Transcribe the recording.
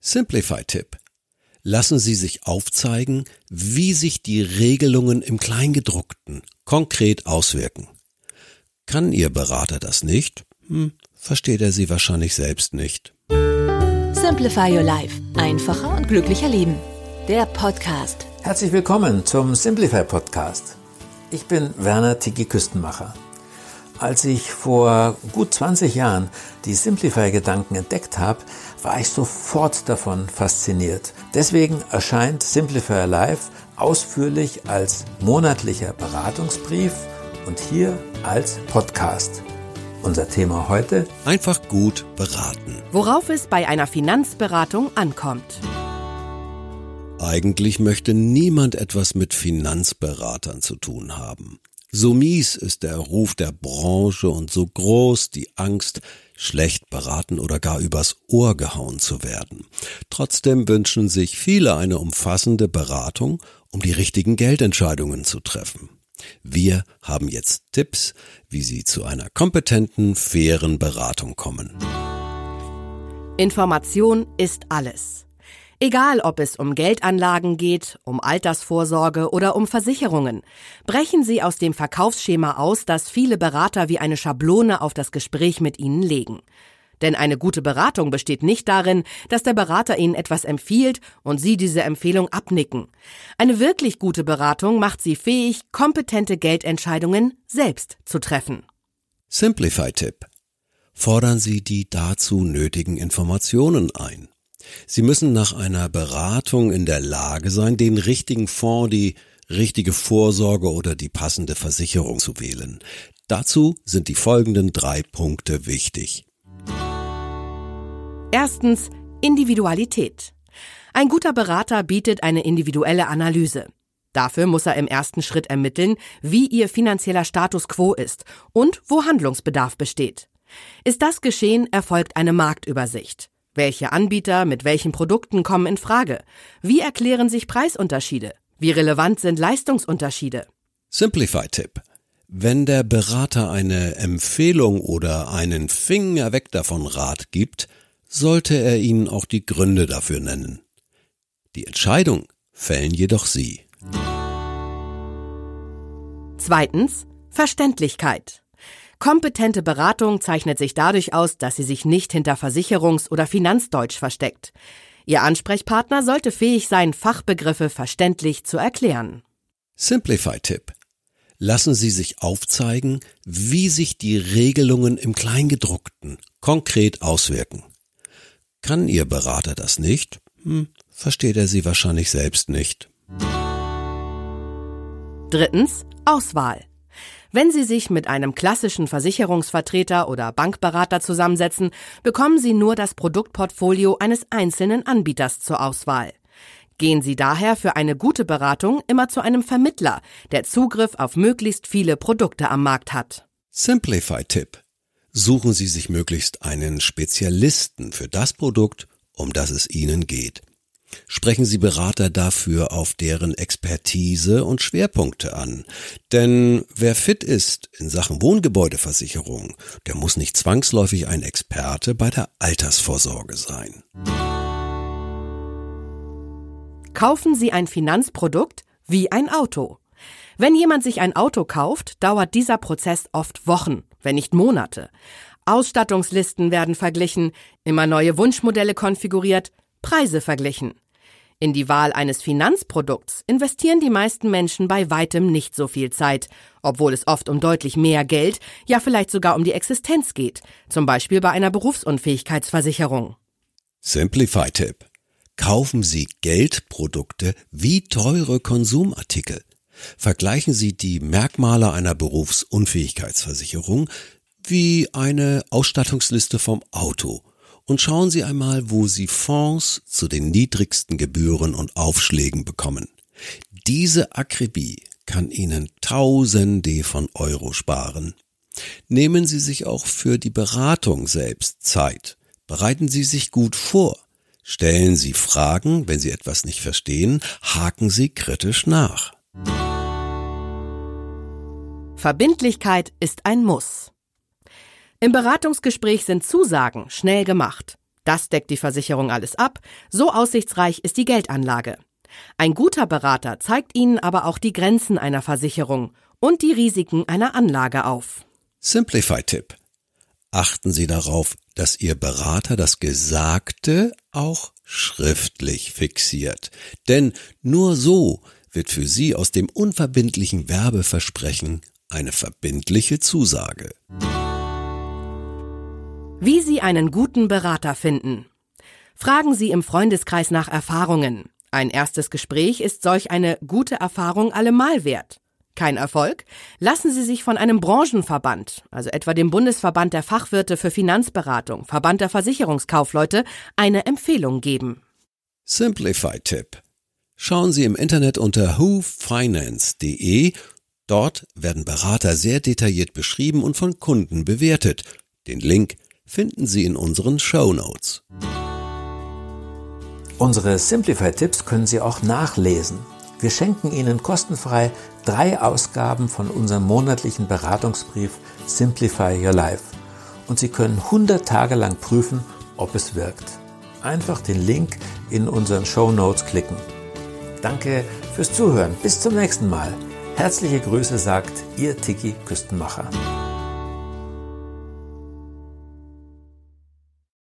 Simplify-Tipp. Lassen Sie sich aufzeigen, wie sich die Regelungen im Kleingedruckten konkret auswirken. Kann Ihr Berater das nicht? Hm, versteht er Sie wahrscheinlich selbst nicht. Simplify Your Life. Einfacher und glücklicher Leben. Der Podcast. Herzlich willkommen zum Simplify Podcast. Ich bin Werner Tiki Küstenmacher. Als ich vor gut 20 Jahren die Simplify-Gedanken entdeckt habe, war ich sofort davon fasziniert. Deswegen erscheint Simplify Live ausführlich als monatlicher Beratungsbrief und hier als Podcast. Unser Thema heute? Einfach gut beraten. Worauf es bei einer Finanzberatung ankommt. Eigentlich möchte niemand etwas mit Finanzberatern zu tun haben. So mies ist der Ruf der Branche und so groß die Angst, schlecht beraten oder gar übers Ohr gehauen zu werden. Trotzdem wünschen sich viele eine umfassende Beratung, um die richtigen Geldentscheidungen zu treffen. Wir haben jetzt Tipps, wie Sie zu einer kompetenten, fairen Beratung kommen. Information ist alles. Egal, ob es um Geldanlagen geht, um Altersvorsorge oder um Versicherungen, brechen Sie aus dem Verkaufsschema aus, das viele Berater wie eine Schablone auf das Gespräch mit Ihnen legen. Denn eine gute Beratung besteht nicht darin, dass der Berater Ihnen etwas empfiehlt und Sie diese Empfehlung abnicken. Eine wirklich gute Beratung macht Sie fähig, kompetente Geldentscheidungen selbst zu treffen. Simplify-Tipp. Fordern Sie die dazu nötigen Informationen ein. Sie müssen nach einer Beratung in der Lage sein, den richtigen Fonds, die richtige Vorsorge oder die passende Versicherung zu wählen. Dazu sind die folgenden drei Punkte wichtig. Erstens Individualität. Ein guter Berater bietet eine individuelle Analyse. Dafür muss er im ersten Schritt ermitteln, wie Ihr finanzieller Status quo ist und wo Handlungsbedarf besteht. Ist das geschehen, erfolgt eine Marktübersicht. Welche Anbieter mit welchen Produkten kommen in Frage? Wie erklären sich Preisunterschiede? Wie relevant sind Leistungsunterschiede? Simplify-Tipp. Wenn der Berater eine Empfehlung oder einen Finger weg davon Rat gibt, sollte er Ihnen auch die Gründe dafür nennen. Die Entscheidung fällen jedoch Sie. Zweitens Verständlichkeit. Kompetente Beratung zeichnet sich dadurch aus, dass sie sich nicht hinter Versicherungs- oder Finanzdeutsch versteckt. Ihr Ansprechpartner sollte fähig sein, Fachbegriffe verständlich zu erklären. Simplify-Tipp. Lassen Sie sich aufzeigen, wie sich die Regelungen im Kleingedruckten konkret auswirken. Kann Ihr Berater das nicht? Hm, versteht er Sie wahrscheinlich selbst nicht. Drittens Auswahl. Wenn Sie sich mit einem klassischen Versicherungsvertreter oder Bankberater zusammensetzen, bekommen Sie nur das Produktportfolio eines einzelnen Anbieters zur Auswahl. Gehen Sie daher für eine gute Beratung immer zu einem Vermittler, der Zugriff auf möglichst viele Produkte am Markt hat. Simplify-Tipp. Suchen Sie sich möglichst einen Spezialisten für das Produkt, um das es Ihnen geht. Sprechen Sie Berater dafür auf deren Expertise und Schwerpunkte an. Denn wer fit ist in Sachen Wohngebäudeversicherung, der muss nicht zwangsläufig ein Experte bei der Altersvorsorge sein. Kaufen Sie ein Finanzprodukt wie ein Auto. Wenn jemand sich ein Auto kauft, dauert dieser Prozess oft Wochen, wenn nicht Monate. Ausstattungslisten werden verglichen, immer neue Wunschmodelle konfiguriert, Preise verglichen. In die Wahl eines Finanzprodukts investieren die meisten Menschen bei weitem nicht so viel Zeit, obwohl es oft um deutlich mehr Geld, ja vielleicht sogar um die Existenz geht, zum Beispiel bei einer Berufsunfähigkeitsversicherung. Simplify-Tipp. Kaufen Sie Geldprodukte wie teure Konsumartikel. Vergleichen Sie die Merkmale einer Berufsunfähigkeitsversicherung wie eine Ausstattungsliste vom Auto und schauen Sie einmal, wo Sie Fonds zu den niedrigsten Gebühren und Aufschlägen bekommen. Diese Akribie kann Ihnen Tausende von Euro sparen. Nehmen Sie sich auch für die Beratung selbst Zeit. Bereiten Sie sich gut vor. Stellen Sie Fragen, wenn Sie etwas nicht verstehen, haken Sie kritisch nach. Verbindlichkeit ist ein Muss. Im Beratungsgespräch sind Zusagen schnell gemacht. Das deckt die Versicherung alles ab, so aussichtsreich ist die Geldanlage. Ein guter Berater zeigt Ihnen aber auch die Grenzen einer Versicherung und die Risiken einer Anlage auf. Simplify-Tipp. Achten Sie darauf, dass Ihr Berater das Gesagte auch schriftlich fixiert. Denn nur so wird für Sie aus dem unverbindlichen Werbeversprechen eine verbindliche Zusage. Wie Sie einen guten Berater finden. Fragen Sie im Freundeskreis nach Erfahrungen. Ein erstes Gespräch ist solch eine gute Erfahrung allemal wert. Kein Erfolg? Lassen Sie sich von einem Branchenverband, also etwa dem Bundesverband der Fachwirte für Finanzberatung, Verband der Versicherungskaufleute, eine Empfehlung geben. Simplify-Tipp. Schauen Sie im Internet unter whofinance.de. Dort werden Berater sehr detailliert beschrieben und von Kunden bewertet. Den Link finden Sie in unseren Show Notes. Unsere Simplify-Tipps können Sie auch nachlesen. Wir schenken Ihnen kostenfrei drei Ausgaben von unserem monatlichen Beratungsbrief Simplify Your Life. Und Sie können 100 Tage lang prüfen, ob es wirkt. Einfach den Link in unseren Show Notes klicken. Danke fürs Zuhören. Bis zum nächsten Mal. Herzliche Grüße sagt Ihr Tiki Küstenmacher.